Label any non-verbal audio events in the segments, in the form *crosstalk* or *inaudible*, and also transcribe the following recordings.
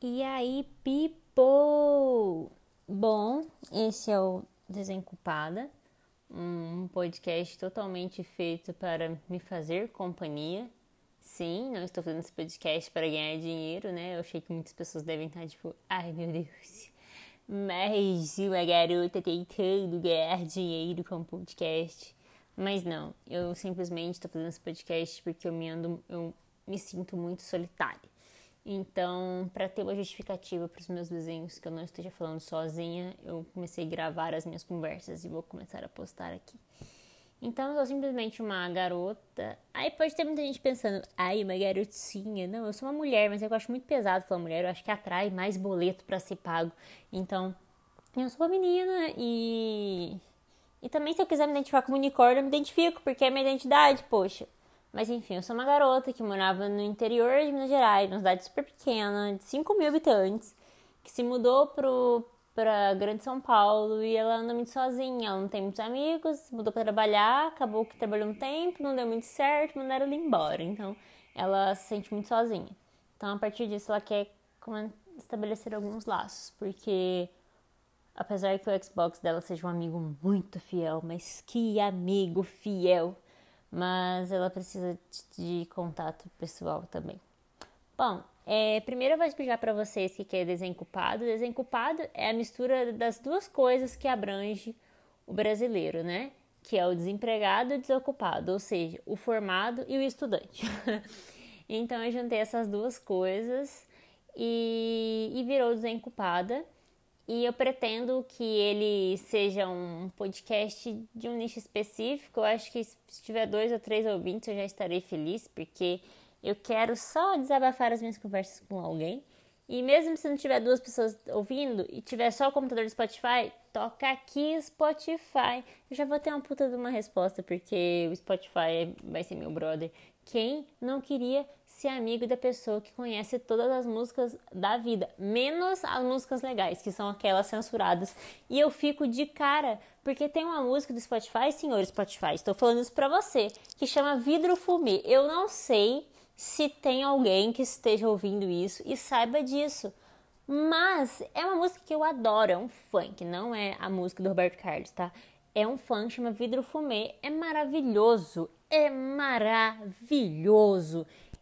E aí, people! Bom, esse é o Desenculpada, um podcast totalmente feito para me fazer companhia. Sim, não estou fazendo esse podcast para ganhar dinheiro, né? Eu achei que muitas pessoas devem estar tipo, ai meu Deus, mais uma garota tentando ganhar dinheiro com podcast. Mas não, eu simplesmente estou fazendo esse podcast porque eu me ando, eu me sinto muito solitária. Então, para ter uma justificativa para os meus desenhos, que eu não esteja falando sozinha, eu comecei a gravar as minhas conversas e vou começar a postar aqui. Então, eu sou simplesmente uma garota. Aí pode ter muita gente pensando, ai, uma garotinha. Não, eu sou uma mulher, mas eu acho muito pesado falar mulher. Eu acho que atrai mais boleto para ser pago. Então, eu sou uma menina e. E também, se eu quiser me identificar como unicórnio, eu me identifico, porque é minha identidade, poxa. Mas enfim, eu sou uma garota que morava no interior de Minas Gerais, numa cidade super pequena, de 5 mil habitantes, que se mudou pro, pra Grande São Paulo e ela anda muito sozinha, ela não tem muitos amigos, mudou para trabalhar, acabou que trabalhou um tempo, não deu muito certo, mandaram ela embora. Então ela se sente muito sozinha. Então a partir disso ela quer estabelecer alguns laços, porque apesar que o Xbox dela seja um amigo muito fiel, mas que amigo fiel! Mas ela precisa de contato pessoal também. Bom, é, primeiro eu vou explicar para vocês o que é desencupado. Desencupado é a mistura das duas coisas que abrange o brasileiro, né? Que é o desempregado e o desocupado, ou seja, o formado e o estudante. *laughs* então eu juntei essas duas coisas e, e virou desencupada. E eu pretendo que ele seja um podcast de um nicho específico. Eu acho que se tiver dois ou três ouvintes eu já estarei feliz, porque eu quero só desabafar as minhas conversas com alguém. E mesmo se não tiver duas pessoas ouvindo e tiver só o computador do Spotify, toca aqui Spotify. Eu já vou ter uma puta de uma resposta, porque o Spotify vai ser meu brother. Quem não queria ser amigo da pessoa que conhece todas as músicas da vida, menos as músicas legais, que são aquelas censuradas. E eu fico de cara, porque tem uma música do Spotify, senhor Spotify, estou falando isso pra você, que chama Vidro Fumê. Eu não sei se tem alguém que esteja ouvindo isso e saiba disso. Mas é uma música que eu adoro, é um funk, não é a música do Roberto Carlos, tá? É um funk, chama Vidro Fumê, é maravilhoso, é maravilhoso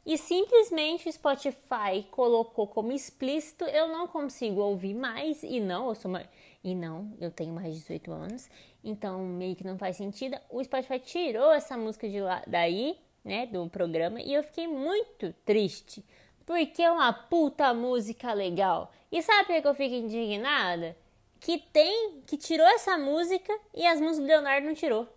e simplesmente o Spotify colocou como explícito, eu não consigo ouvir mais e não, eu sou uma, e não, eu tenho mais de 18 anos, então meio que não faz sentido. O Spotify tirou essa música de lá daí, né, do programa e eu fiquei muito triste, porque é uma puta música legal. E sabe por que eu fico indignada? Que tem, que tirou essa música e as músicas do Leonardo não tirou.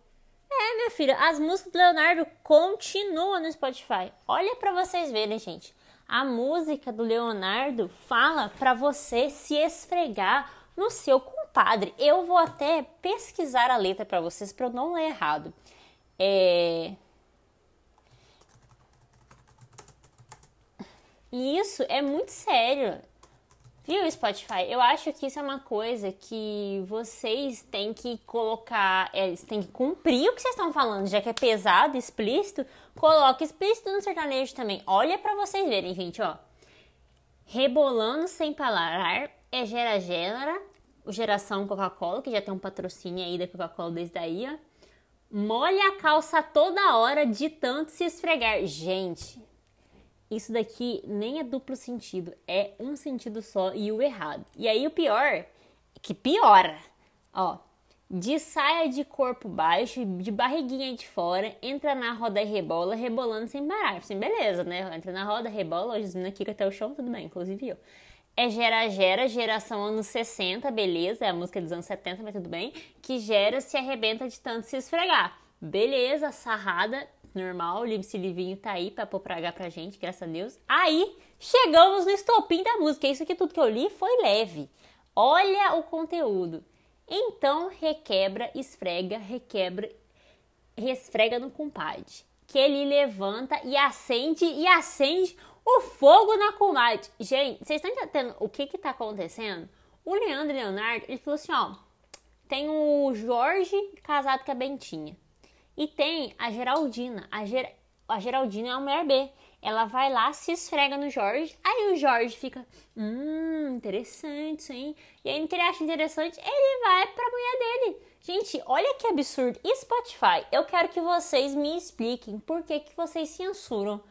É, minha filha, as músicas do Leonardo continuam no Spotify. Olha para vocês verem, gente. A música do Leonardo fala para você se esfregar no seu compadre. Eu vou até pesquisar a letra para vocês para eu não ler errado. É... E isso é muito sério. Viu, Spotify? Eu acho que isso é uma coisa que vocês têm que colocar, é, têm que cumprir o que vocês estão falando, já que é pesado, explícito, coloque explícito no sertanejo também. Olha para vocês verem, gente, ó. Rebolando sem parar é gera gera, o geração Coca-Cola, que já tem um patrocínio aí da Coca-Cola desde aí, ó. Molha a calça toda hora de tanto se esfregar. Gente, isso daqui nem é duplo sentido, é um sentido só e o errado. E aí o pior, que piora, ó, de saia de corpo baixo, de barriguinha de fora, entra na roda e rebola, rebolando sem parar. Assim, beleza, né? Entra na roda, rebola, hoje as aqui até o chão, tudo bem, inclusive eu. É Gera Gera, geração anos 60, beleza, é a música dos anos 70, mas tudo bem. Que gera se arrebenta de tanto se esfregar. Beleza, sarrada, normal, o Livre Livinho tá aí pra pôr praga pra gente, graças a Deus. Aí, chegamos no estopim da música. Isso aqui tudo que eu li foi leve. Olha o conteúdo. Então, requebra, esfrega, requebra, resfrega no compadre. Que ele levanta e acende e acende o fogo na comadre. Gente, vocês estão entendendo o que que tá acontecendo? O Leandro Leonardo, ele falou assim, ó, tem o Jorge casado com a Bentinha. E tem a Geraldina. A, Ger a Geraldina é uma mulher B. ela vai lá, se esfrega no Jorge, aí o Jorge fica, hum, interessante isso, hein? E aí, que ele acha interessante, ele vai pra mulher dele. Gente, olha que absurdo. E Spotify? Eu quero que vocês me expliquem por que, que vocês censuram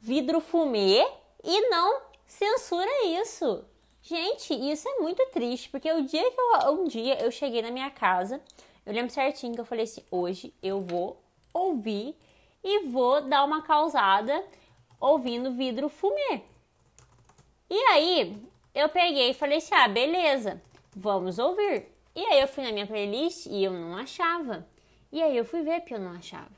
vidro fumê e não censura isso. Gente, isso é muito triste, porque o dia que eu, um dia eu cheguei na minha casa, eu lembro certinho que eu falei assim: hoje eu vou ouvir e vou dar uma causada ouvindo vidro fumê. E aí eu peguei e falei assim: ah, beleza, vamos ouvir. E aí eu fui na minha playlist e eu não achava. E aí eu fui ver que eu não achava.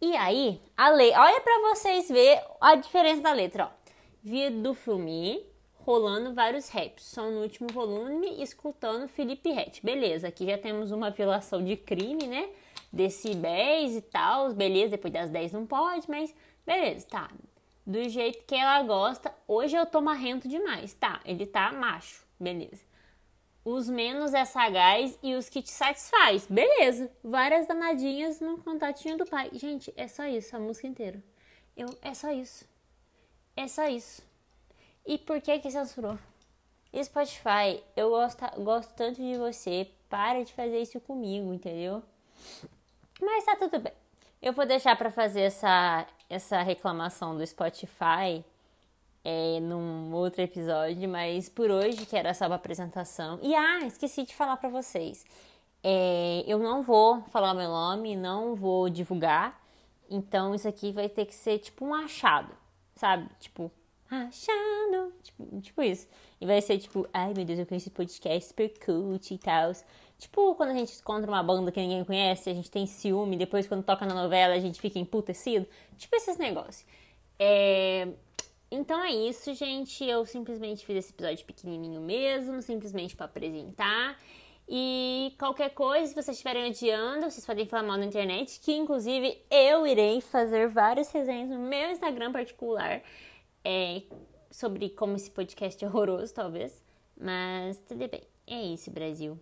E aí, a letra, olha para vocês ver a diferença da letra, ó. Vidro fumê, rolando vários raps. Só no último volume, escutando Felipe Rett. Beleza, aqui já temos uma violação de crime, né? Decibéis e tal. Beleza, depois das 10 não pode, mas beleza, tá. Do jeito que ela gosta. Hoje eu tô marrento demais. Tá, ele tá macho. Beleza. Os menos é sagaz e os que te satisfaz. Beleza. Várias danadinhas no contatinho do pai. Gente, é só isso, a música inteira. Eu, é só isso. É só isso. E por que que censurou? Spotify, eu gosto, gosto tanto de você, para de fazer isso comigo, entendeu? Mas tá tudo bem. Eu vou deixar para fazer essa, essa reclamação do Spotify é, num outro episódio, mas por hoje que era só uma apresentação. E ah, esqueci de falar para vocês. É, eu não vou falar meu nome, não vou divulgar. Então isso aqui vai ter que ser tipo um achado, sabe? Tipo, achando. Tipo, tipo isso. E vai ser tipo, ai meu Deus, eu conheci podcast super cult e tal. Tipo, quando a gente encontra uma banda que ninguém conhece, a gente tem ciúme, depois quando toca na novela a gente fica emputecido. Tipo esses negócios. É... Então é isso, gente. Eu simplesmente fiz esse episódio pequenininho mesmo, simplesmente para apresentar. E qualquer coisa, se vocês estiverem adiando, vocês podem falar mal na internet, que inclusive eu irei fazer várias resenhas no meu Instagram particular é, sobre como esse podcast é horroroso, talvez. Mas tudo bem. É isso, Brasil.